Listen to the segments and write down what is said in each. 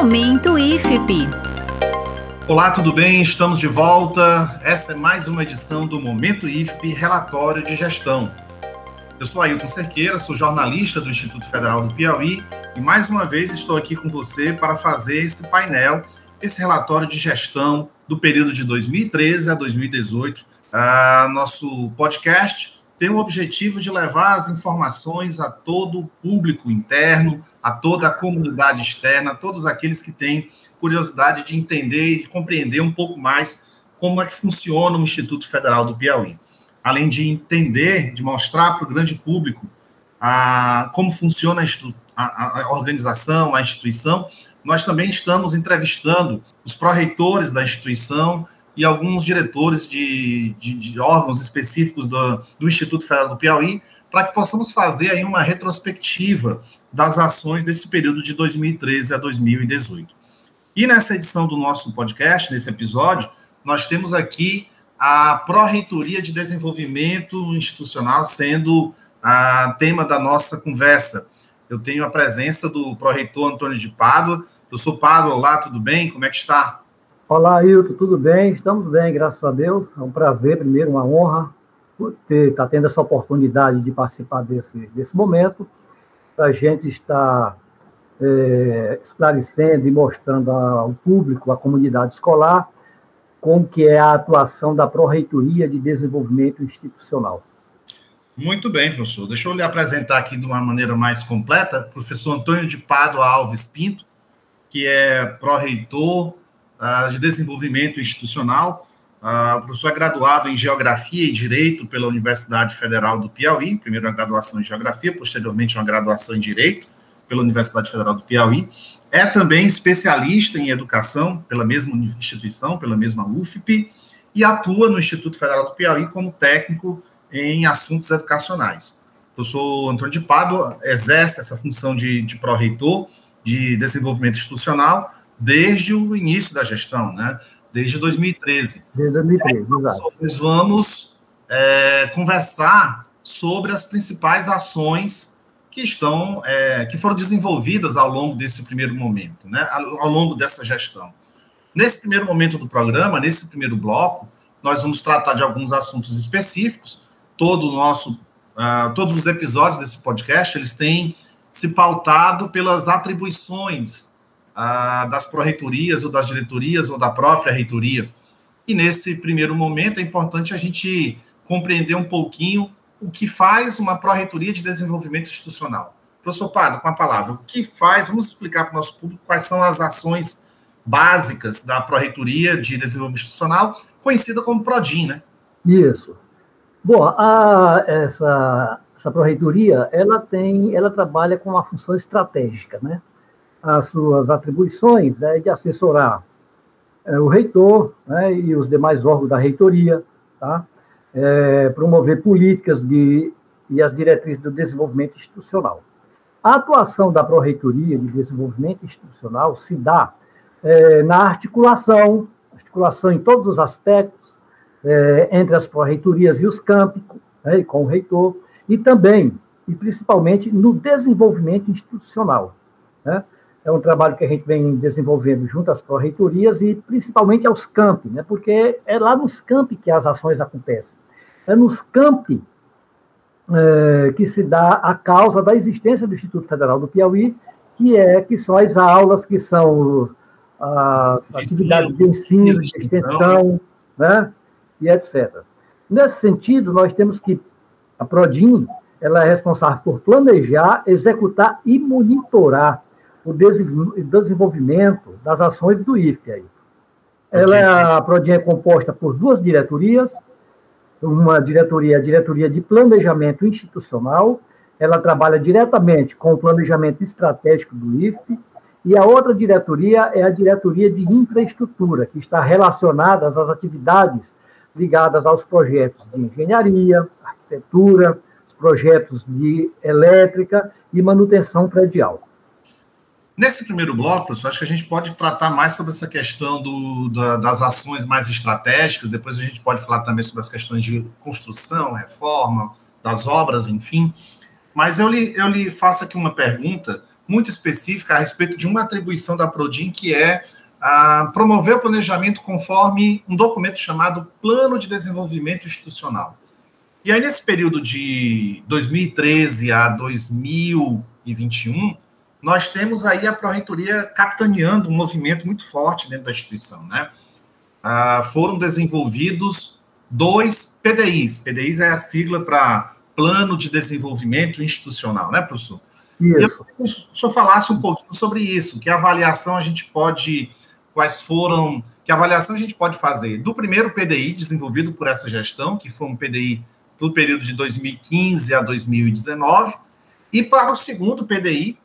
Momento IFP. Olá, tudo bem? Estamos de volta. Esta é mais uma edição do Momento IFP Relatório de Gestão. Eu sou Ailton Cerqueira, sou jornalista do Instituto Federal do Piauí e mais uma vez estou aqui com você para fazer esse painel, esse relatório de gestão do período de 2013 a 2018. Ah, nosso podcast tem o objetivo de levar as informações a todo o público interno, a toda a comunidade externa, a todos aqueles que têm curiosidade de entender e de compreender um pouco mais como é que funciona o Instituto Federal do Piauí. Além de entender, de mostrar para o grande público a, como funciona a, a, a organização, a instituição, nós também estamos entrevistando os pró-reitores da instituição e alguns diretores de, de, de órgãos específicos do, do, Instituto Federal do Piauí, para que possamos fazer aí uma retrospectiva das ações desse período de 2013 a 2018. E nessa edição do nosso podcast, nesse episódio, nós temos aqui a Pró-Reitoria de Desenvolvimento Institucional sendo a tema da nossa conversa. Eu tenho a presença do pró-reitor Antônio de Pádua. Professor Pádua, olá, tudo bem? Como é que está? Olá, Ailton, tudo bem? Estamos bem, graças a Deus. É um prazer, primeiro, uma honra ter, estar tá tendo essa oportunidade de participar desse, desse momento, para a gente estar é, esclarecendo e mostrando ao público, à comunidade escolar, como que é a atuação da Pró-Reitoria de Desenvolvimento Institucional. Muito bem, professor. Deixa eu lhe apresentar aqui de uma maneira mais completa, professor Antônio de Pádua Alves Pinto, que é pró-reitor uh, de Desenvolvimento Institucional, uh, o professor é graduado em Geografia e Direito pela Universidade Federal do Piauí, primeiro uma graduação em Geografia, posteriormente uma graduação em Direito, pela Universidade Federal do Piauí. É também especialista em educação pela mesma instituição, pela mesma UFP, e atua no Instituto Federal do Piauí como técnico em assuntos educacionais. O professor Antônio de Pádua exerce essa função de, de pró-reitor de desenvolvimento institucional desde o início da gestão, né? desde 2013. Desde 2013, então, exato. Nós vamos é, conversar sobre as principais ações que estão é, que foram desenvolvidas ao longo desse primeiro momento, né, ao longo dessa gestão. Nesse primeiro momento do programa, nesse primeiro bloco, nós vamos tratar de alguns assuntos específicos. Todo o nosso, uh, todos os episódios desse podcast, eles têm se pautado pelas atribuições das pró-reitorias ou das diretorias ou da própria reitoria. E nesse primeiro momento é importante a gente compreender um pouquinho o que faz uma pró-reitoria de desenvolvimento institucional. Professor Pardo, com a palavra, o que faz, vamos explicar para o nosso público quais são as ações básicas da pró-reitoria de desenvolvimento institucional, conhecida como PRODIN, né? Isso. Bom, a, essa, essa pró-reitoria, ela tem, ela trabalha com uma função estratégica, né? As suas atribuições é de assessorar é, o reitor né, e os demais órgãos da reitoria, tá? é, promover políticas de, e as diretrizes do desenvolvimento institucional. A atuação da Pró-Reitoria de Desenvolvimento Institucional se dá é, na articulação, articulação em todos os aspectos, é, entre as pró-reitorias e os campi, né, com o reitor, e também, e principalmente, no desenvolvimento institucional. Né? É um trabalho que a gente vem desenvolvendo junto às pró-reitorias e principalmente aos campi, né? porque é lá nos campi que as ações acontecem. É nos campi é, que se dá a causa da existência do Instituto Federal do Piauí, que é que são as aulas, que são as atividades de ensino, de extensão, né? e etc. Nesse sentido, nós temos que a Prodim ela é responsável por planejar, executar e monitorar o desenvolvimento das ações do IFE. Aí. Ela, é a Prodin é composta por duas diretorias, uma diretoria, a diretoria de planejamento institucional, ela trabalha diretamente com o planejamento estratégico do IFE, e a outra diretoria é a diretoria de infraestrutura, que está relacionada às atividades ligadas aos projetos de engenharia, arquitetura, os projetos de elétrica e manutenção predial. Nesse primeiro bloco, professor, acho que a gente pode tratar mais sobre essa questão do, da, das ações mais estratégicas, depois a gente pode falar também sobre as questões de construção, reforma, das obras, enfim. Mas eu lhe, eu lhe faço aqui uma pergunta, muito específica a respeito de uma atribuição da Prodim, que é a promover o planejamento conforme um documento chamado Plano de Desenvolvimento Institucional. E aí, nesse período de 2013 a 2021, nós temos aí a Pró-Reitoria capitaneando um movimento muito forte dentro da instituição, né? Ah, foram desenvolvidos dois PDIs. PDIs é a sigla para Plano de Desenvolvimento Institucional, né, professor? Isso. Eu queria que o senhor falasse um pouquinho sobre isso, que avaliação a gente pode, quais foram, que avaliação a gente pode fazer do primeiro PDI desenvolvido por essa gestão, que foi um PDI do período de 2015 a 2019, e para o segundo PDI,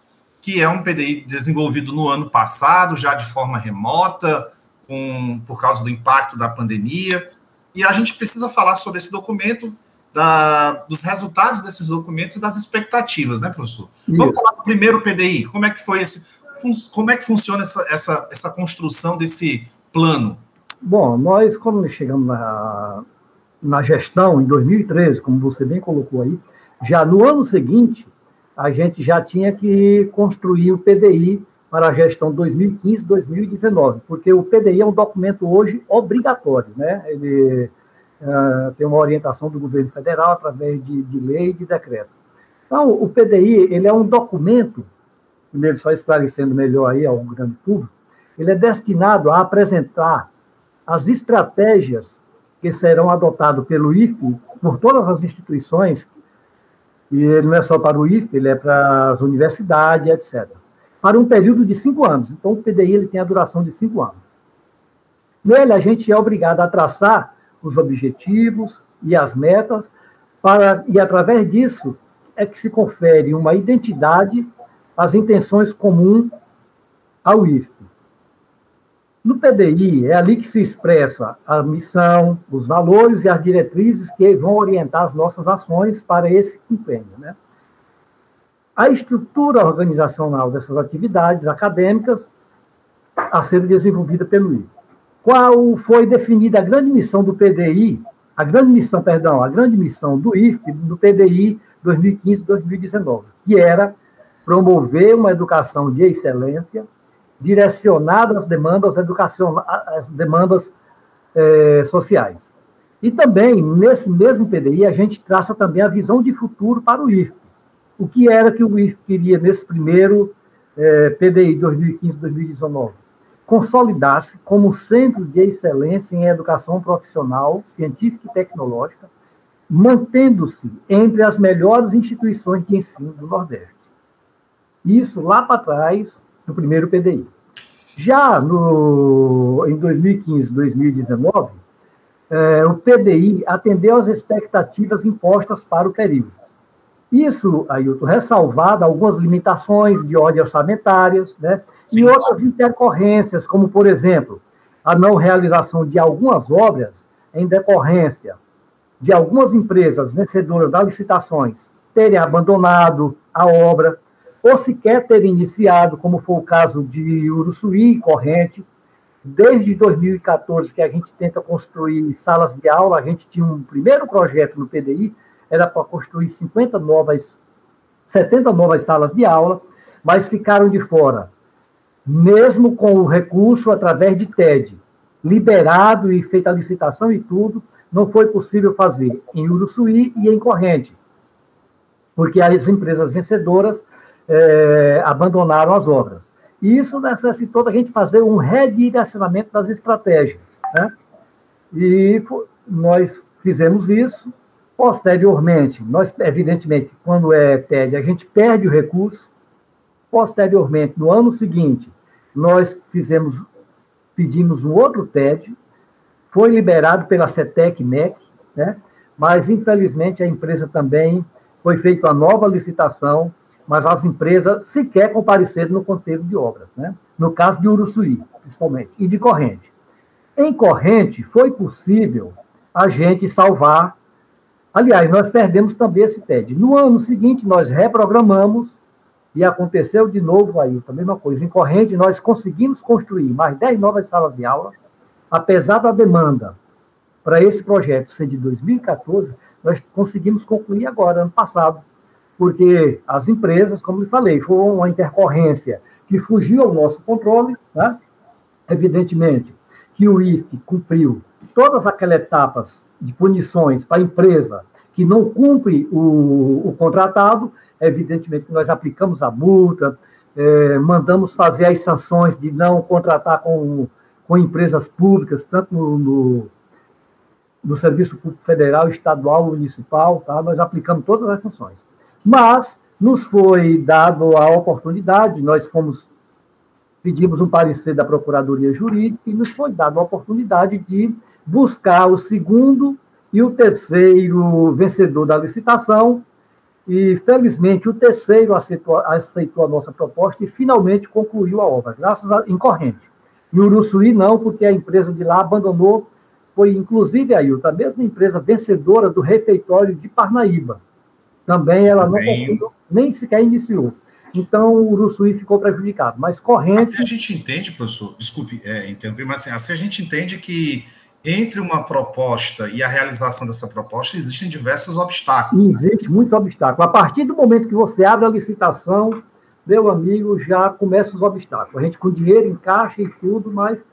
que é um PDI desenvolvido no ano passado, já de forma remota, com, por causa do impacto da pandemia. E a gente precisa falar sobre esse documento, da, dos resultados desses documentos e das expectativas, né, professor? Isso. Vamos falar do primeiro PDI. Como é que foi esse? Como é que funciona essa, essa, essa construção desse plano? Bom, nós, quando chegamos na, na gestão, em 2013, como você bem colocou aí, já no ano seguinte, a gente já tinha que construir o PDI para a gestão 2015-2019, porque o PDI é um documento hoje obrigatório, né? Ele uh, tem uma orientação do governo federal através de, de lei e de decreto. Então, o PDI, ele é um documento, primeiro só esclarecendo melhor aí ao grande público, ele é destinado a apresentar as estratégias que serão adotadas pelo IFE, por todas as instituições, e ele não é só para o IFE, ele é para as universidades, etc. Para um período de cinco anos. Então, o PDI ele tem a duração de cinco anos. Nele, a gente é obrigado a traçar os objetivos e as metas, para, e através disso é que se confere uma identidade às intenções comuns ao IFE. No PDI, é ali que se expressa a missão, os valores e as diretrizes que vão orientar as nossas ações para esse empenho. Né? A estrutura organizacional dessas atividades acadêmicas a ser desenvolvida pelo IFE. Qual foi definida a grande missão do PDI, a grande missão, perdão, a grande missão do IFE, do PDI 2015-2019, que era promover uma educação de excelência, direcionado às demandas educacionais, às demandas é, sociais. E também, nesse mesmo PDI, a gente traça também a visão de futuro para o IFP. O que era que o IFP queria nesse primeiro é, PDI 2015-2019? Consolidar-se como centro de excelência em educação profissional, científica e tecnológica, mantendo-se entre as melhores instituições de ensino do Nordeste. Isso lá para trás, no primeiro PDI. Já no, em 2015, 2019, é, o PDI atendeu às expectativas impostas para o período. Isso, Ailton, ressalvado algumas limitações de ordem orçamentárias, né, e outras intercorrências, como, por exemplo, a não realização de algumas obras em decorrência de algumas empresas vencedoras das licitações terem abandonado a obra, ou sequer ter iniciado, como foi o caso de Uruçuí Corrente. Desde 2014 que a gente tenta construir salas de aula, a gente tinha um primeiro projeto no PDI, era para construir 50 novas, 70 novas salas de aula, mas ficaram de fora. Mesmo com o recurso através de TED, liberado e feita a licitação e tudo, não foi possível fazer em Uruçuí e em Corrente, porque as empresas vencedoras é, abandonaram as obras. E isso necessitou da gente fazer um redirecionamento das estratégias. Né? E nós fizemos isso. Posteriormente, nós, evidentemente, quando é TED, a gente perde o recurso. Posteriormente, no ano seguinte, nós fizemos, pedimos um outro TED, foi liberado pela CETEC MEC, né? mas infelizmente a empresa também foi feita uma nova licitação mas as empresas sequer compareceram no conteúdo de obras, né? no caso de Uruçuí, principalmente, e de Corrente. Em Corrente, foi possível a gente salvar. Aliás, nós perdemos também esse TED. No ano seguinte, nós reprogramamos e aconteceu de novo aí, a mesma coisa. Em Corrente, nós conseguimos construir mais 10 novas salas de aula, apesar da demanda para esse projeto ser de 2014, nós conseguimos concluir agora, ano passado, porque as empresas, como eu falei, foi uma intercorrência que fugiu ao nosso controle, né? evidentemente que o IFE cumpriu todas aquelas etapas de punições para a empresa que não cumpre o, o contratado, evidentemente que nós aplicamos a multa, é, mandamos fazer as sanções de não contratar com, com empresas públicas, tanto no, no, no Serviço Público Federal, Estadual, Municipal, tá? nós aplicamos todas as sanções. Mas nos foi dado a oportunidade, nós fomos pedimos um parecer da Procuradoria Jurídica e nos foi dada a oportunidade de buscar o segundo e o terceiro vencedor da licitação. E, felizmente, o terceiro aceitou, aceitou a nossa proposta e finalmente concluiu a obra, graças a em corrente. E o Uruçuí não, porque a empresa de lá abandonou, foi inclusive a Ilta, a mesma empresa vencedora do refeitório de Parnaíba. Também ela não concluiu, nem sequer iniciou. Então, o Uruçuí ficou prejudicado. Mas corrente. Assim a gente entende, professor, desculpe é, interromper, mas assim, assim a gente entende que entre uma proposta e a realização dessa proposta existem diversos obstáculos. Né? Existem né? muitos obstáculos. A partir do momento que você abre a licitação, meu amigo, já começam os obstáculos. A gente com dinheiro em caixa e tudo, mas.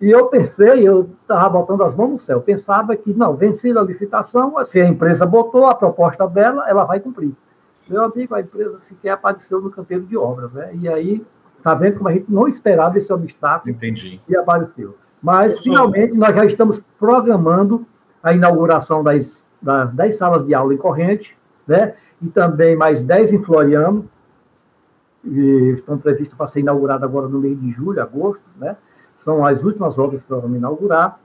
E eu pensei, eu estava botando as mãos no céu, pensava que, não, vencida a licitação, se a empresa botou a proposta dela, ela vai cumprir. Meu amigo, a empresa sequer apareceu no canteiro de obras, né? E aí, tá vendo como a gente não esperava esse obstáculo Entendi. e apareceu. Mas, finalmente, nós já estamos programando a inauguração das, das 10 salas de aula em corrente, né? E também mais 10 em Floriano, e estão previstas para ser inauguradas agora no mês de julho, agosto, né? São as últimas obras que vamos inaugurar.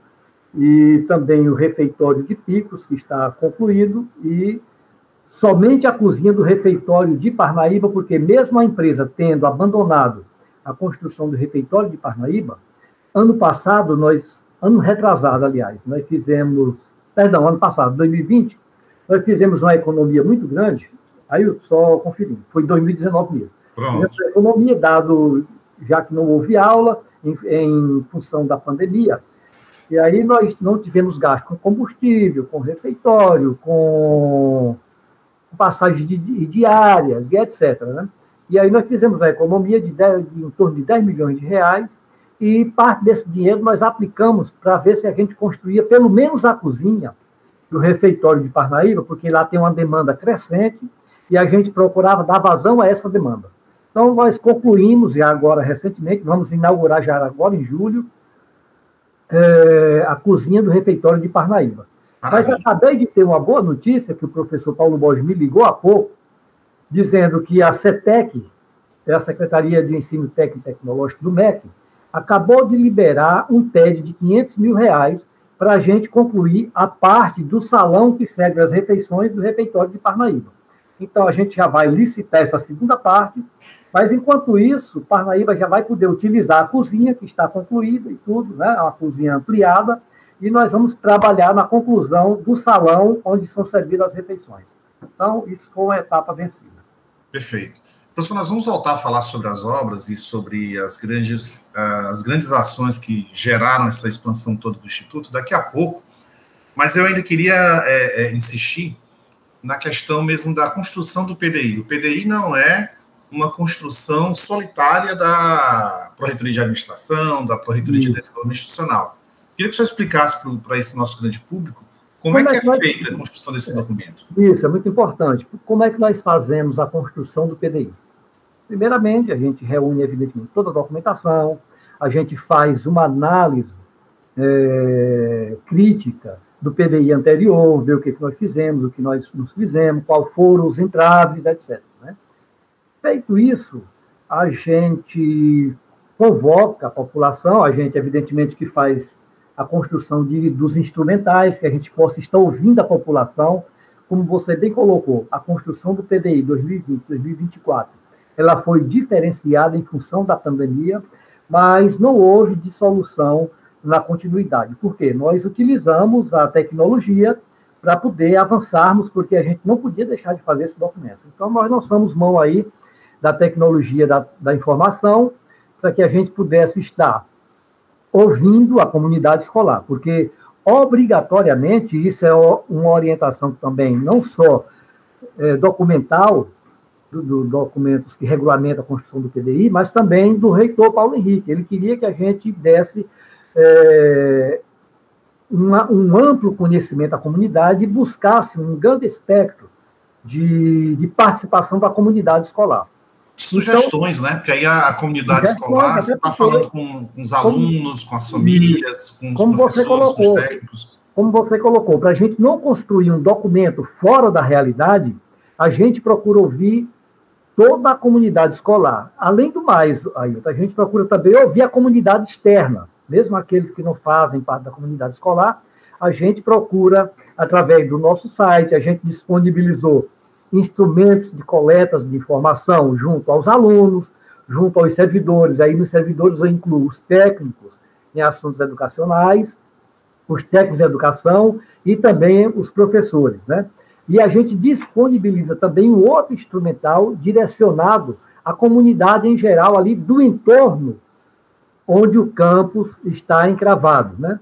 E também o refeitório de Picos, que está concluído, e somente a cozinha do refeitório de Parnaíba, porque mesmo a empresa tendo abandonado a construção do refeitório de Parnaíba, ano passado nós, ano retrasado, aliás, nós fizemos, perdão, ano passado, 2020, nós fizemos uma economia muito grande, aí eu só conferindo, foi em 2019 mesmo. Pronto. Fizemos economia, dado, já que não houve aula, em, em função da pandemia, e aí nós não tivemos gasto com combustível, com refeitório, com passagens de, de, diárias e etc. Né? E aí nós fizemos a economia de, 10, de em torno de 10 milhões de reais e parte desse dinheiro nós aplicamos para ver se a gente construía pelo menos a cozinha do refeitório de Parnaíba, porque lá tem uma demanda crescente e a gente procurava dar vazão a essa demanda. Então nós concluímos, e agora recentemente, vamos inaugurar já agora em julho, é, a cozinha do refeitório de Parnaíba. Mas acabei de ter uma boa notícia que o professor Paulo Borges me ligou há pouco, dizendo que a CETEC, é a Secretaria de Ensino Técnico e Tecnológico do MEC, acabou de liberar um TED de 500 mil reais para a gente concluir a parte do salão que serve as refeições do refeitório de Parnaíba. Então, a gente já vai licitar essa segunda parte, mas, enquanto isso, Parnaíba já vai poder utilizar a cozinha, que está concluída e tudo, né? uma cozinha ampliada, e nós vamos trabalhar na conclusão do salão onde são servidas as refeições. Então, isso foi uma etapa vencida. Perfeito. Professor, nós vamos voltar a falar sobre as obras e sobre as grandes, uh, as grandes ações que geraram essa expansão toda do Instituto daqui a pouco, mas eu ainda queria é, é, insistir na questão mesmo da construção do PDI. O PDI não é uma construção solitária da Proreitoria de Administração, da Proreitoria de Desenvolvimento Institucional. Queria que o senhor explicasse para esse nosso grande público como, como é, é que é, feita a construção desse documento. Isso, é muito importante. Como é que nós fazemos a construção do PDI? Primeiramente, a gente reúne, evidentemente, toda a documentação, a gente faz uma análise é, crítica do PDI anterior, ver o que, que nós fizemos, o que nós nos fizemos, quais foram os entraves, etc. Feito isso, a gente convoca a população, a gente, evidentemente, que faz a construção de, dos instrumentais, que a gente possa estar ouvindo a população. Como você bem colocou, a construção do PDI 2020-2024, ela foi diferenciada em função da pandemia, mas não houve dissolução na continuidade. Por quê? Nós utilizamos a tecnologia para poder avançarmos, porque a gente não podia deixar de fazer esse documento. Então, nós lançamos mão aí da tecnologia da, da informação para que a gente pudesse estar ouvindo a comunidade escolar, porque obrigatoriamente isso é uma orientação também não só é, documental, do, documentos que regulamentam a construção do PDI, mas também do reitor Paulo Henrique. Ele queria que a gente desse é, uma, um amplo conhecimento da comunidade e buscasse um grande espectro de, de participação da comunidade escolar. Sugestões, então, né? Porque aí a, a comunidade escolar está falando com, com, os alunos, como, com as famílias, com os como você colocou, técnicos. Como você colocou, para a gente não construir um documento fora da realidade, a gente procura ouvir toda a comunidade escolar. Além do mais, Ailton, a gente procura também ouvir a comunidade externa, mesmo aqueles que não fazem parte da comunidade escolar, a gente procura, através do nosso site, a gente disponibilizou instrumentos de coletas de informação junto aos alunos, junto aos servidores. Aí nos servidores eu incluo os técnicos em assuntos educacionais, os técnicos de educação e também os professores, né? E a gente disponibiliza também um outro instrumental direcionado à comunidade em geral ali do entorno onde o campus está encravado, né?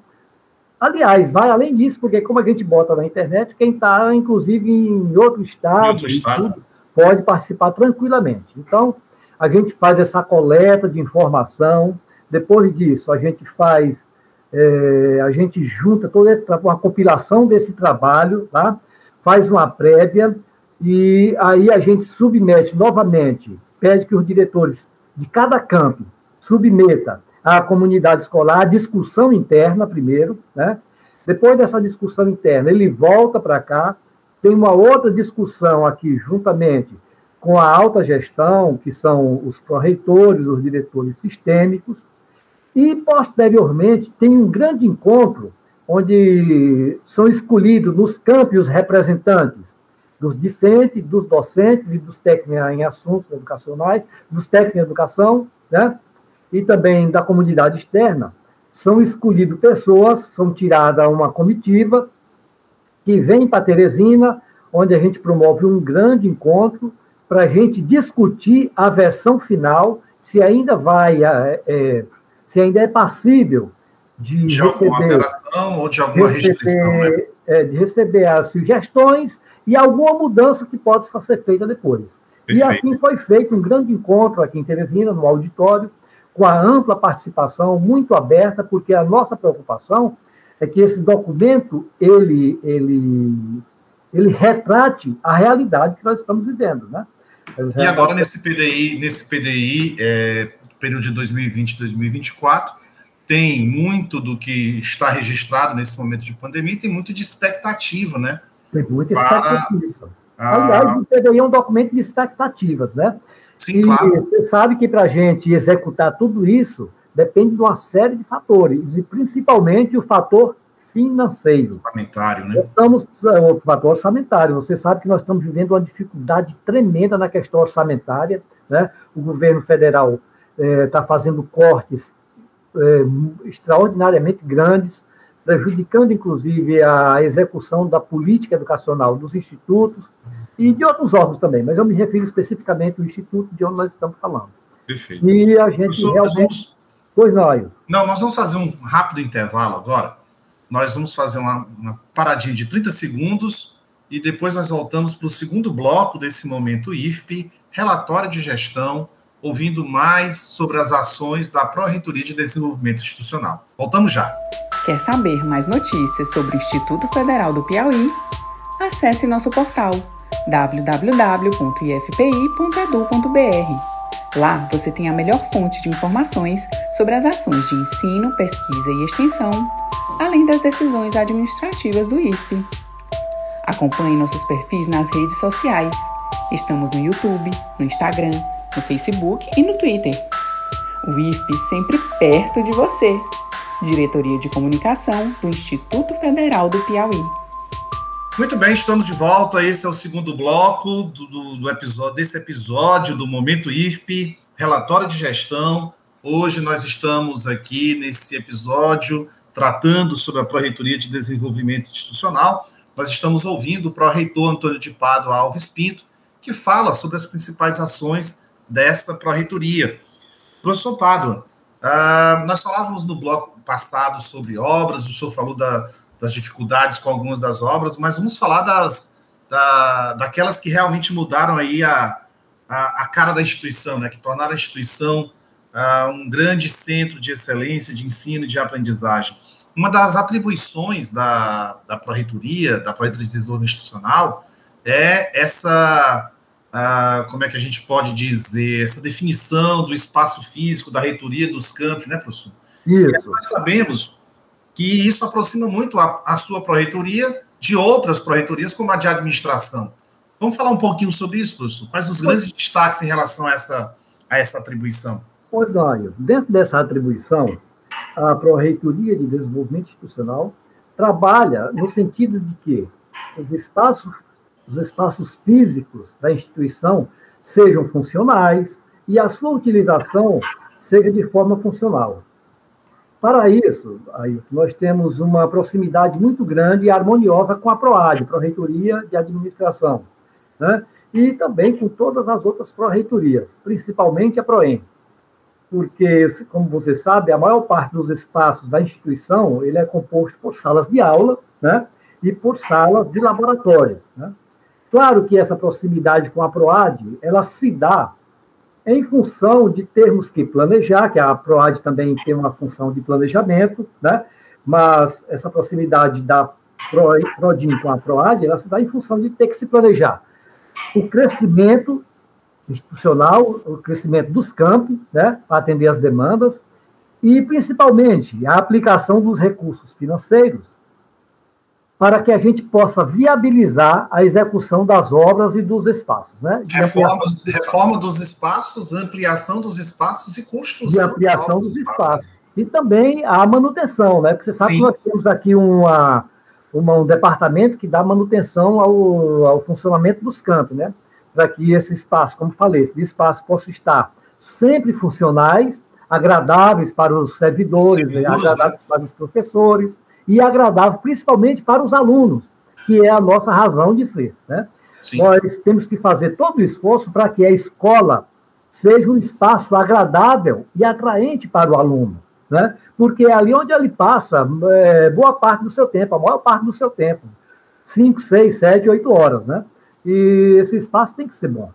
Aliás, vai além disso, porque como a gente bota na internet, quem está, inclusive, em outro estado, em outro estado. Tudo, pode participar tranquilamente. Então, a gente faz essa coleta de informação, depois disso, a gente faz, é, a gente junta toda uma compilação desse trabalho, tá? faz uma prévia, e aí a gente submete novamente, pede que os diretores de cada campo submeta à comunidade escolar a discussão interna primeiro, né? Depois dessa discussão interna, ele volta para cá, tem uma outra discussão aqui juntamente com a alta gestão, que são os pró-reitores, os diretores sistêmicos, e posteriormente tem um grande encontro onde são escolhidos nos campos representantes dos discentes, dos docentes e dos técnicos em assuntos educacionais, dos técnicos em educação, né? E também da comunidade externa, são escolhidas pessoas, são tiradas uma comitiva que vem para Teresina, onde a gente promove um grande encontro para a gente discutir a versão final, se ainda vai, é, é, se ainda é passível de, de alguma alteração ou de alguma receber, restrição, né? é, de receber as sugestões e alguma mudança que possa ser feita depois. Perfeito. E assim foi feito um grande encontro aqui em Teresina, no auditório, com a ampla participação, muito aberta, porque a nossa preocupação é que esse documento ele, ele, ele retrate a realidade que nós estamos vivendo, né? E agora nesse PDI, nesse PDI, é, período de 2020 2024, tem muito do que está registrado nesse momento de pandemia, tem muito de expectativa, né? Tem muita expectativa. A... Aliás, o PDI é um documento de expectativas, né? Sim, e claro. você sabe que para a gente executar tudo isso depende de uma série de fatores, e principalmente o fator financeiro. Orçamentário, né? Estamos, é, o fator orçamentário. Você sabe que nós estamos vivendo uma dificuldade tremenda na questão orçamentária. Né? O governo federal está é, fazendo cortes é, extraordinariamente grandes, prejudicando, inclusive, a execução da política educacional dos institutos, e de outros órgãos também, mas eu me refiro especificamente ao Instituto de onde nós estamos falando. Perfeito. E a gente Professor, realmente... Vamos... Pois não, Ailton. Não, nós vamos fazer um rápido intervalo agora. Nós vamos fazer uma, uma paradinha de 30 segundos e depois nós voltamos para o segundo bloco desse momento IFP, relatório de gestão, ouvindo mais sobre as ações da Pró-Reitoria de Desenvolvimento Institucional. Voltamos já. Quer saber mais notícias sobre o Instituto Federal do Piauí? Acesse nosso portal www.ifpi.edu.br. Lá você tem a melhor fonte de informações sobre as ações de ensino, pesquisa e extensão, além das decisões administrativas do IFP. Acompanhe nossos perfis nas redes sociais. Estamos no YouTube, no Instagram, no Facebook e no Twitter. O IFP sempre perto de você. Diretoria de Comunicação do Instituto Federal do Piauí. Muito bem, estamos de volta. Esse é o segundo bloco do, do, do episódio, desse episódio do Momento IFP, relatório de gestão. Hoje nós estamos aqui nesse episódio tratando sobre a Pró-Reitoria de Desenvolvimento Institucional. Nós estamos ouvindo o pró-reitor Antônio de Pádua Alves Pinto, que fala sobre as principais ações desta pró-reitoria. Professor Pádua, uh, nós falávamos no bloco passado sobre obras, o senhor falou da, das dificuldades com algumas das obras, mas vamos falar das da, daquelas que realmente mudaram aí a, a, a, cara da instituição, né, que tornaram a instituição uh, um grande centro de excelência, de ensino e de aprendizagem. Uma das atribuições da, da Pró-Reitoria, da Pró-Reitoria de Desenvolvimento Institucional, é essa, uh, como é que a gente pode dizer, essa definição do espaço físico, da reitoria, dos campos, né, professor? Isso. Nós sabemos que isso aproxima muito a, a sua Pró-Reitoria de outras Pró-Reitorias, como a de administração. Vamos falar um pouquinho sobre isso, professor? Quais os grandes destaques em relação a essa, a essa atribuição? Pois não, dentro dessa atribuição, a Pró-Reitoria de Desenvolvimento Institucional trabalha no sentido de que os espaços, os espaços físicos da instituição sejam funcionais e a sua utilização seja de forma funcional. Para isso, aí, nós temos uma proximidade muito grande e harmoniosa com a PROAD, Pró-Reitoria de Administração, né? e também com todas as outras pró-reitorias, principalmente a PROEM. Porque, como você sabe, a maior parte dos espaços da instituição ele é composto por salas de aula né? e por salas de laboratórios. Né? Claro que essa proximidade com a PROAD, ela se dá em função de termos que planejar, que a PROAD também tem uma função de planejamento, né? mas essa proximidade da PRODIN com a PROAD, ela se dá em função de ter que se planejar o crescimento institucional, o crescimento dos campos, né, para atender as demandas, e principalmente a aplicação dos recursos financeiros para que a gente possa viabilizar a execução das obras e dos espaços. Né? Reforma, reforma dos espaços, ampliação dos espaços e construção. De ampliação dos espaços. espaços. E também a manutenção, né? porque você sabe Sim. que nós temos aqui uma, uma, um departamento que dá manutenção ao, ao funcionamento dos campos, né? para que esse espaço, como falei, esses espaços possam estar sempre funcionais, agradáveis para os servidores, Seguros, agradáveis né? para os professores, e agradável principalmente para os alunos, que é a nossa razão de ser. Né? Nós temos que fazer todo o esforço para que a escola seja um espaço agradável e atraente para o aluno, né? porque é ali onde ele passa é, boa parte do seu tempo, a maior parte do seu tempo, 5, 6, 7, 8 horas. Né? E esse espaço tem que ser bom.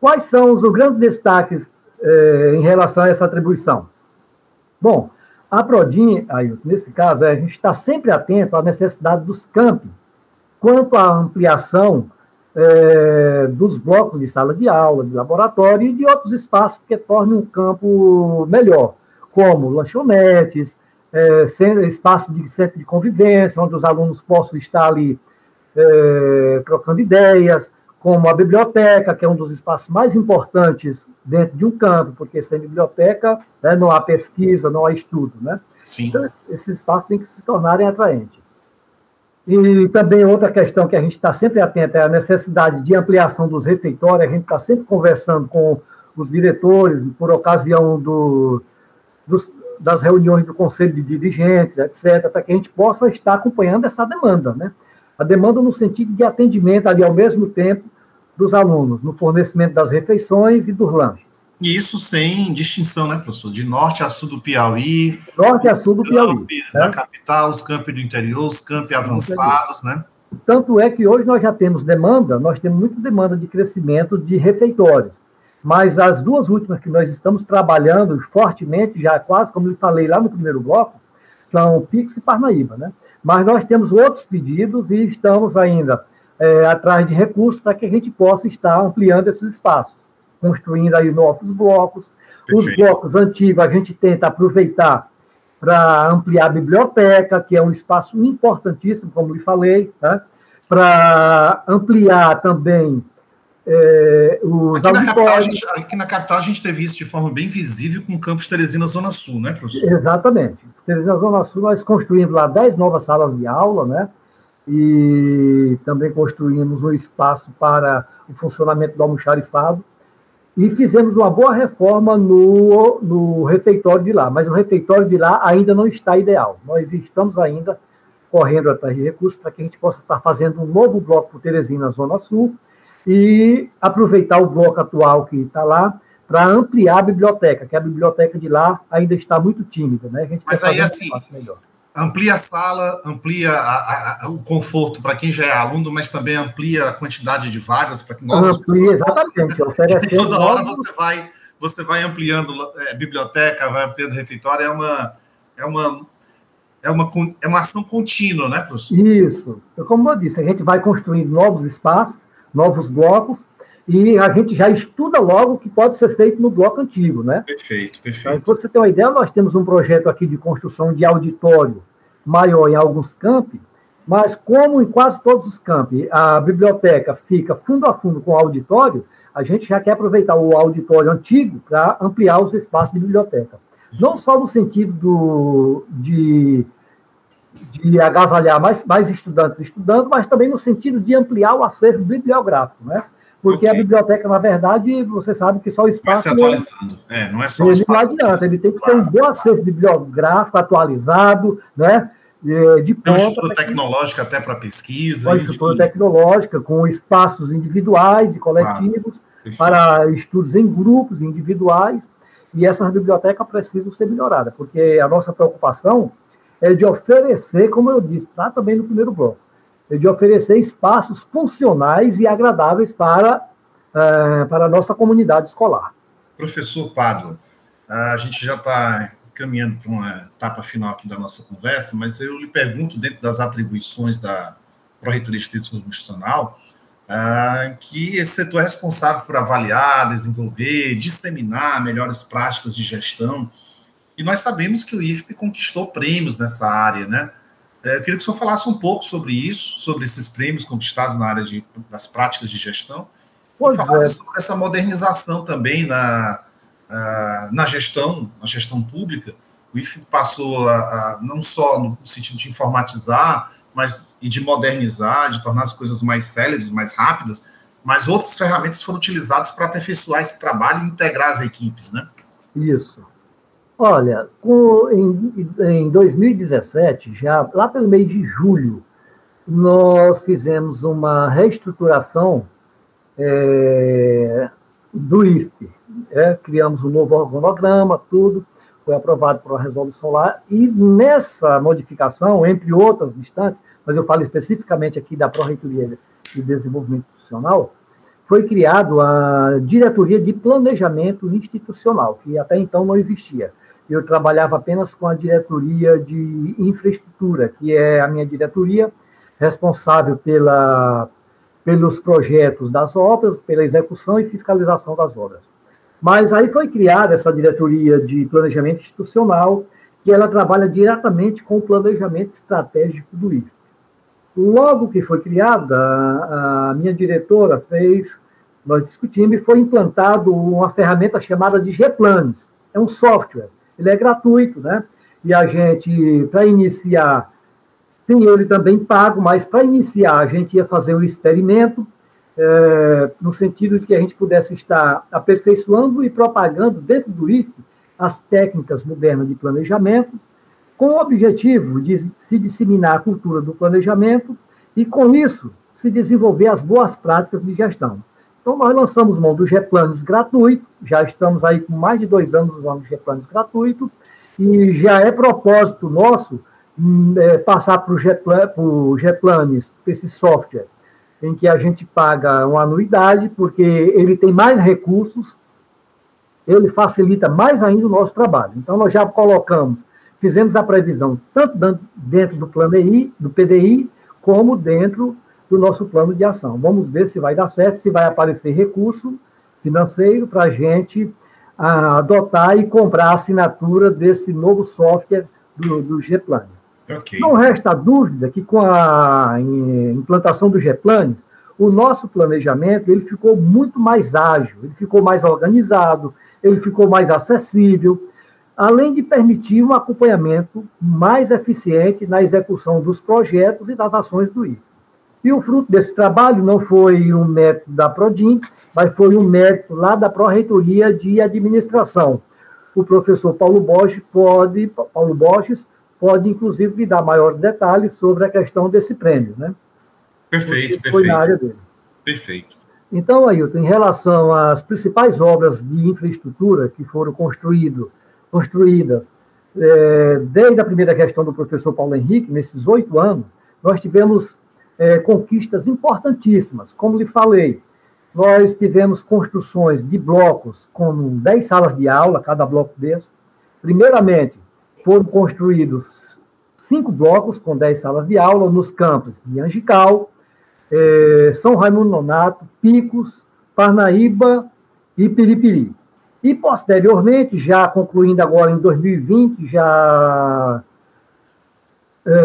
Quais são os grandes destaques é, em relação a essa atribuição? Bom, a Prodin, aí, nesse caso, é, a gente está sempre atento à necessidade dos campi, quanto à ampliação é, dos blocos de sala de aula, de laboratório e de outros espaços que tornem o campo melhor, como lanchonetes, é, espaços de centro de convivência, onde os alunos possam estar ali é, trocando ideias, como a biblioteca, que é um dos espaços mais importantes dentro de um campo, porque sem biblioteca né, não há pesquisa, não há estudo. Né? Sim. Então, esses espaços têm que se tornarem atraentes. E também outra questão que a gente está sempre atento é a necessidade de ampliação dos refeitórios, a gente está sempre conversando com os diretores, por ocasião do, dos, das reuniões do conselho de dirigentes, etc., para que a gente possa estar acompanhando essa demanda, né? A demanda no sentido de atendimento ali ao mesmo tempo dos alunos, no fornecimento das refeições e dos lanches. E isso sem distinção, né, professor? De norte a sul do Piauí. Norte a sul do Piauí. Da né? capital, os campos do interior, os campos avançados, né? Tanto é que hoje nós já temos demanda, nós temos muita demanda de crescimento de refeitórios. Mas as duas últimas que nós estamos trabalhando fortemente, já quase como eu falei lá no primeiro bloco, são Pix e Parnaíba, né? Mas nós temos outros pedidos e estamos ainda é, atrás de recursos para que a gente possa estar ampliando esses espaços, construindo aí novos blocos. Perfeito. Os blocos antigos a gente tenta aproveitar para ampliar a biblioteca, que é um espaço importantíssimo, como lhe falei, né? para ampliar também é, os aqui na, capital, gente, aqui na capital a gente teve isso de forma bem visível com o campus Teresina Zona Sul, né, professor? Exatamente. Teresina Zona Sul, nós construímos lá 10 novas salas de aula, né? E também construímos um espaço para o funcionamento do almoxarifado. E fizemos uma boa reforma no, no refeitório de lá, mas o refeitório de lá ainda não está ideal. Nós estamos ainda correndo atrás de recursos para que a gente possa estar fazendo um novo bloco para Teresina Zona Sul, e aproveitar o bloco atual que está lá para ampliar a biblioteca, que a biblioteca de lá ainda está muito tímida, né? Mas aí, assim, amplia a sala, amplia a, a, o conforto para quem já é aluno, mas também amplia a quantidade de vagas para que nós amplia, exatamente, oferecer toda hora você vai você vai ampliando é, biblioteca, vai ampliando refeitório, é uma é uma é uma, é uma ação contínua, né, professor? Isso. Como eu disse, a gente vai construindo novos espaços, novos blocos, e a gente já estuda logo o que pode ser feito no bloco antigo, né? Perfeito, perfeito. Então, para você ter uma ideia, nós temos um projeto aqui de construção de auditório maior em alguns campi, mas como em quase todos os campi a biblioteca fica fundo a fundo com o auditório, a gente já quer aproveitar o auditório antigo para ampliar os espaços de biblioteca. Não só no sentido do, de, de agasalhar mais, mais estudantes estudando, mas também no sentido de ampliar o acervo bibliográfico, né? Porque okay. a biblioteca, na verdade, você sabe que só o espaço. Vai se atualizando. É, não é só o espaço. Não adianta, ele tem que ter um bom acervo bibliográfico atualizado, né? De ponta. Uma estrutura tecnológica até para pesquisa. Uma estrutura tecnológica, com espaços individuais e coletivos, claro. para estudos em grupos individuais. E essas bibliotecas precisam ser melhoradas, porque a nossa preocupação é de oferecer, como eu disse lá também no primeiro bloco, de oferecer espaços funcionais e agradáveis para, é, para a nossa comunidade escolar. Professor Pádua, a gente já está caminhando para uma etapa final aqui da nossa conversa, mas eu lhe pergunto, dentro das atribuições da Pró-Reitoria de Constitucional, uh, que esse setor é responsável por avaliar, desenvolver, disseminar melhores práticas de gestão, e nós sabemos que o IFP conquistou prêmios nessa área, né? É, eu queria que o senhor falasse um pouco sobre isso, sobre esses prêmios conquistados na área de, das práticas de gestão, pois e falasse é. sobre essa modernização também na, na gestão, na gestão pública. O IF passou a, a, não só no sentido de informatizar, mas e de modernizar, de tornar as coisas mais céleres, mais rápidas, mas outras ferramentas foram utilizadas para aperfeiçoar esse trabalho e integrar as equipes, né? Isso. Olha, com, em, em 2017, já lá pelo mês de julho, nós fizemos uma reestruturação é, do IFP. É, criamos um novo organograma, tudo, foi aprovado por uma resolução lá, e nessa modificação, entre outras distantes, mas eu falo especificamente aqui da Pró-Reitoria de Desenvolvimento Institucional, foi criado a Diretoria de Planejamento Institucional, que até então não existia eu trabalhava apenas com a diretoria de infraestrutura, que é a minha diretoria responsável pela, pelos projetos das obras, pela execução e fiscalização das obras. Mas aí foi criada essa diretoria de planejamento institucional, que ela trabalha diretamente com o planejamento estratégico do IFE. Logo que foi criada, a minha diretora fez, nós discutimos, e foi implantado uma ferramenta chamada de Gplanes. É um software ele é gratuito, né? E a gente, para iniciar, tem ele também pago, mas para iniciar a gente ia fazer um experimento, é, no sentido de que a gente pudesse estar aperfeiçoando e propagando dentro do IFE as técnicas modernas de planejamento, com o objetivo de se disseminar a cultura do planejamento e, com isso, se desenvolver as boas práticas de gestão. Então, nós lançamos mão do GPlanes gratuito, já estamos aí com mais de dois anos usando o GPlanes gratuito, e já é propósito nosso hum, é, passar para o GPlanes, esse software, em que a gente paga uma anuidade, porque ele tem mais recursos, ele facilita mais ainda o nosso trabalho. Então, nós já colocamos, fizemos a previsão tanto dentro do plano EI, do PDI, como dentro do nosso plano de ação. Vamos ver se vai dar certo, se vai aparecer recurso financeiro para a gente ah, adotar e comprar a assinatura desse novo software do, do G-Planes. Okay. Não resta dúvida que com a implantação do G-Planes, o nosso planejamento ele ficou muito mais ágil, ele ficou mais organizado, ele ficou mais acessível, além de permitir um acompanhamento mais eficiente na execução dos projetos e das ações do IFE. E o fruto desse trabalho não foi um mérito da Prodim, mas foi um mérito lá da Pró-Reitoria de Administração. O professor Paulo Borges pode, Paulo Borges pode, inclusive, me dar maiores detalhes sobre a questão desse prêmio, né? Perfeito, perfeito. Foi na área dele. Perfeito. Então, Ailton, em relação às principais obras de infraestrutura que foram construído, construídas é, desde a primeira questão do professor Paulo Henrique, nesses oito anos, nós tivemos é, conquistas importantíssimas. Como lhe falei, nós tivemos construções de blocos com 10 salas de aula, cada bloco desse. Primeiramente, foram construídos cinco blocos com 10 salas de aula nos campos de Angical, é, São Raimundo Nonato, Picos, Parnaíba e Piripiri. E, posteriormente, já concluindo agora em 2020, já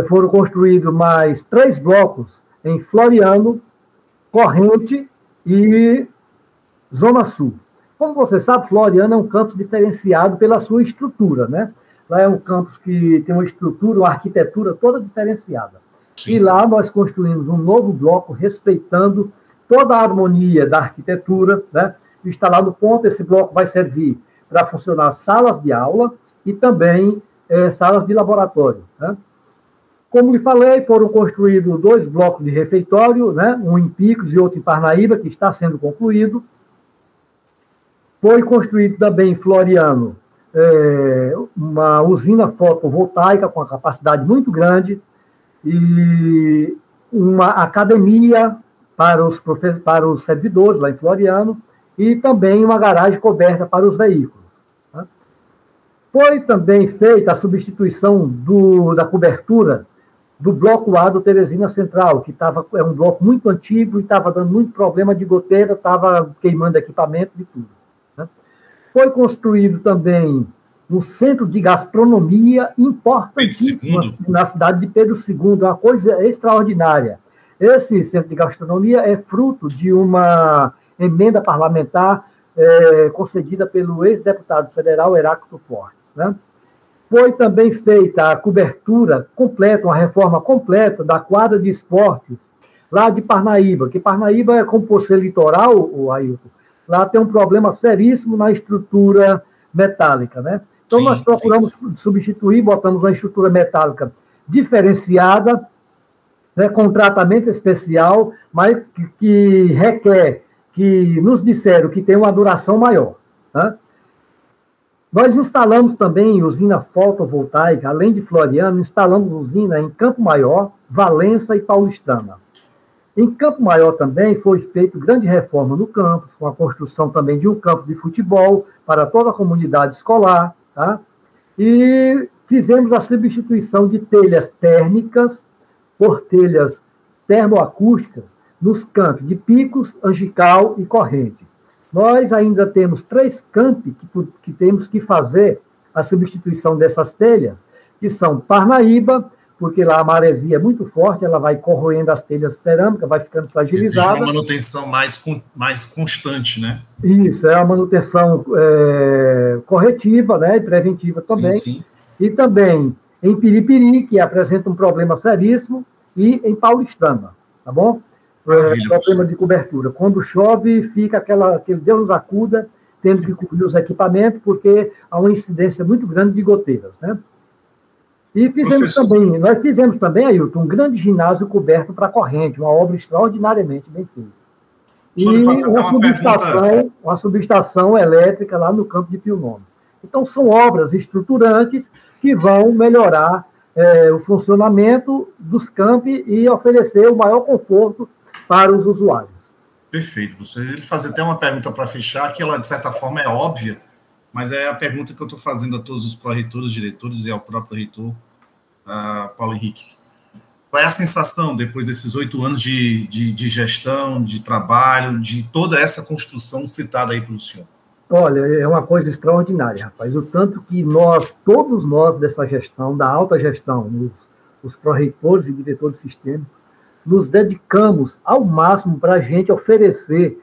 foram construídos mais três blocos em Floriano, Corrente e Zona Sul. Como você sabe, Floriano é um campus diferenciado pela sua estrutura, né? Lá é um campus que tem uma estrutura, uma arquitetura toda diferenciada. Sim. E lá nós construímos um novo bloco respeitando toda a harmonia da arquitetura, né? Está lá no ponto, esse bloco vai servir para funcionar salas de aula e também é, salas de laboratório, né? Como lhe falei, foram construídos dois blocos de refeitório, né? um em Picos e outro em Parnaíba, que está sendo concluído. Foi construído também em Floriano é, uma usina fotovoltaica com uma capacidade muito grande e uma academia para os, para os servidores lá em Floriano e também uma garagem coberta para os veículos. Né? Foi também feita a substituição do, da cobertura do bloco A do Teresina Central, que tava, é um bloco muito antigo e estava dando muito problema de goteira, estava queimando equipamentos e tudo. Né? Foi construído também um centro de gastronomia importantíssimo na cidade de Pedro II, uma coisa extraordinária. Esse centro de gastronomia é fruto de uma emenda parlamentar é, concedida pelo ex-deputado federal Heráclito Fortes. Né? Foi também feita a cobertura completa, uma reforma completa da quadra de esportes lá de Parnaíba, que Parnaíba é como por ser litoral, o Ailton, lá tem um problema seríssimo na estrutura metálica, né? Então sim, nós procuramos sim. substituir, botamos uma estrutura metálica diferenciada, né, com tratamento especial, mas que, que requer, que nos disseram que tem uma duração maior. Né? Nós instalamos também usina fotovoltaica, além de Floriano, instalamos usina em Campo Maior, Valença e Paulistana. Em Campo Maior também foi feita grande reforma no campus, com a construção também de um campo de futebol para toda a comunidade escolar, tá? E fizemos a substituição de telhas térmicas por telhas termoacústicas nos campos de Picos, Angical e Corrente. Nós ainda temos três campi que, que temos que fazer a substituição dessas telhas, que são Parnaíba, porque lá a maresia é muito forte, ela vai corroendo as telhas cerâmicas, vai ficando fragilizada. Existe uma manutenção mais, mais constante, né? Isso, é uma manutenção é, corretiva né, e preventiva também. Sim, sim. E também em Piripiri, que apresenta um problema seríssimo, e em Paulistana, tá bom? É, problema de cobertura. Quando chove, fica aquela, aquele Deus nos acuda, tendo que cobrir os equipamentos, porque há uma incidência muito grande de goteiras, né? E fizemos Professor. também, nós fizemos também, Ailton, um grande ginásio coberto para corrente, uma obra extraordinariamente bem feita. E uma, subestação, uma subestação elétrica lá no campo de Pio. Então, são obras estruturantes que vão melhorar é, o funcionamento dos campi e oferecer o maior conforto para os usuários. Perfeito. Você fazer até uma pergunta para fechar, que ela, de certa forma, é óbvia, mas é a pergunta que eu estou fazendo a todos os pró-reitores, diretores e ao próprio reitor, uh, Paulo Henrique. Qual é a sensação, depois desses oito anos de, de, de, gestão, de trabalho, de toda essa construção citada aí pelo senhor? Olha, é uma coisa extraordinária, rapaz. O tanto que nós, todos nós dessa gestão, da alta gestão, os, os pró-reitores e diretores sistêmicos, nos dedicamos ao máximo para a gente oferecer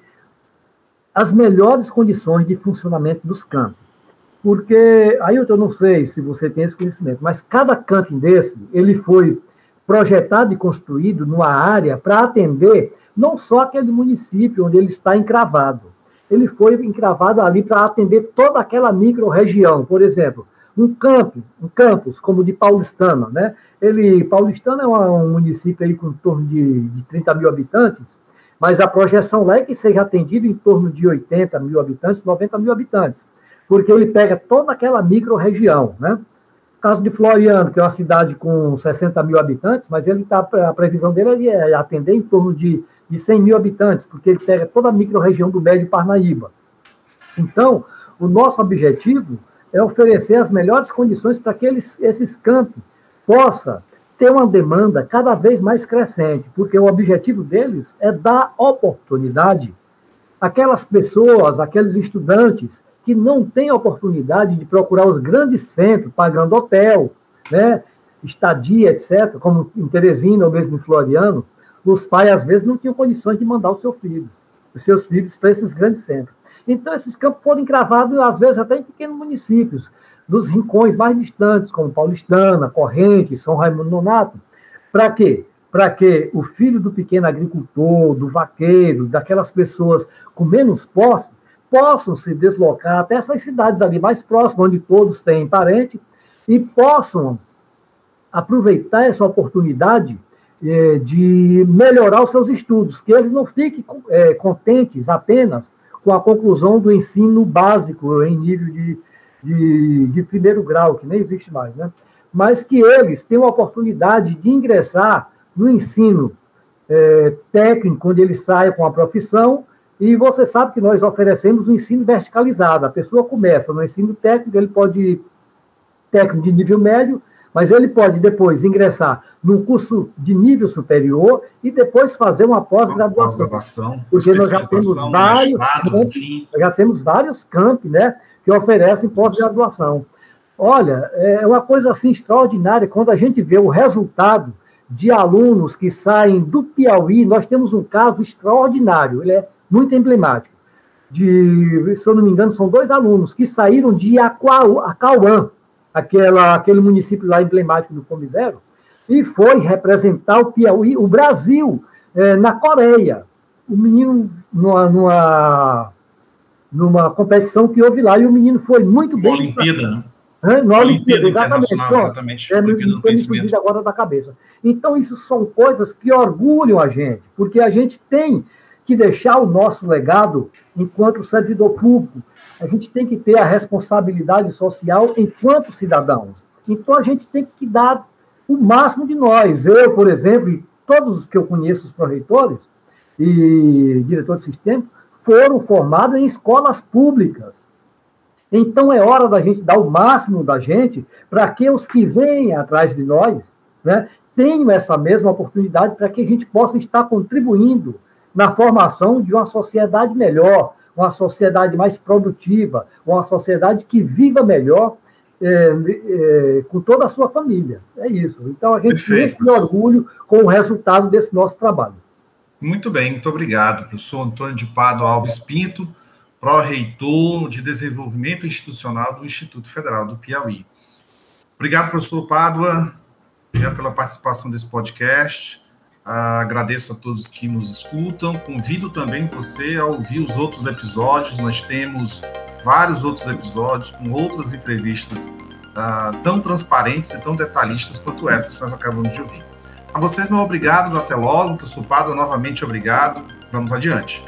as melhores condições de funcionamento dos campos. Porque, aí eu não sei se você tem esse conhecimento, mas cada camping desse, ele foi projetado e construído numa área para atender não só aquele município onde ele está encravado, ele foi encravado ali para atender toda aquela micro-região. Por exemplo, um campo, um campus como o de Paulistana, né? Ele, Paulistana é um município aí com torno de, de 30 mil habitantes, mas a projeção lá é que seja atendido em torno de 80 mil habitantes, 90 mil habitantes, porque ele pega toda aquela micro-região, né? caso de Floriano, que é uma cidade com 60 mil habitantes, mas ele tá, a previsão dele é atender em torno de, de 100 mil habitantes, porque ele pega toda a micro-região do Médio Parnaíba. Então, o nosso objetivo é oferecer as melhores condições para que eles, esses campos possam ter uma demanda cada vez mais crescente, porque o objetivo deles é dar oportunidade àquelas pessoas, aqueles estudantes que não têm oportunidade de procurar os grandes centros, pagando hotel, né, estadia, etc., como em Teresina ou mesmo em Floriano, os pais, às vezes, não tinham condições de mandar os seus filhos, os seus filhos para esses grandes centros. Então, esses campos foram encravados, às vezes, até em pequenos municípios, dos rincões mais distantes, como Paulistana, Corrente, São Raimundo Nonato. Para quê? Para que o filho do pequeno agricultor, do vaqueiro, daquelas pessoas com menos posse, possam se deslocar até essas cidades ali mais próximas, onde todos têm parente, e possam aproveitar essa oportunidade é, de melhorar os seus estudos, que eles não fiquem é, contentes apenas com a conclusão do ensino básico em nível de, de, de, primeiro grau, que nem existe mais, né? mas que eles tenham a oportunidade de ingressar no ensino é, técnico, onde ele saia com a profissão, e você sabe que nós oferecemos o um ensino verticalizado. A pessoa começa no ensino técnico, ele pode ir técnico de nível médio, mas ele pode depois ingressar num curso de nível superior e depois fazer uma pós-graduação. Pós porque nós já temos vários, campos, já temos vários campos, né, que oferecem pós-graduação. Olha, é uma coisa assim extraordinária quando a gente vê o resultado de alunos que saem do Piauí. Nós temos um caso extraordinário, ele é muito emblemático. De, se eu não me engano, são dois alunos que saíram de Acauã, aquela, aquele município lá emblemático do Fome Zero, e foi representar o Piauí, o Brasil, é, na Coreia. O menino, numa, numa, numa, competição que houve lá, e o menino foi muito bem. Olimpíada, né? É, na Olimpíada, exatamente. exatamente. É, me foi agora da cabeça. Então, isso são coisas que orgulham a gente, porque a gente tem que deixar o nosso legado enquanto servidor público, a gente tem que ter a responsabilidade social enquanto cidadãos. Então a gente tem que dar o máximo de nós. Eu, por exemplo, e todos os que eu conheço, os proreitores e diretores de sistema, foram formados em escolas públicas. Então é hora da gente dar o máximo da gente para que os que vêm atrás de nós né, tenham essa mesma oportunidade para que a gente possa estar contribuindo na formação de uma sociedade melhor, uma sociedade mais produtiva, uma sociedade que viva melhor é, é, com toda a sua família. É isso. Então a gente Perfeito. de orgulho com o resultado desse nosso trabalho. Muito bem, muito obrigado, professor Antônio de Pado Alves Pinto, pró-reitor de Desenvolvimento Institucional do Instituto Federal do Piauí. Obrigado, professor Pádua, obrigado pela participação desse podcast. Agradeço a todos que nos escutam. Convido também você a ouvir os outros episódios. Nós temos vários outros episódios com outras entrevistas ah, tão transparentes e tão detalhistas quanto essas que nós acabamos de ouvir. A vocês, meu obrigado. Até logo. Professor Pado, novamente obrigado. Vamos adiante.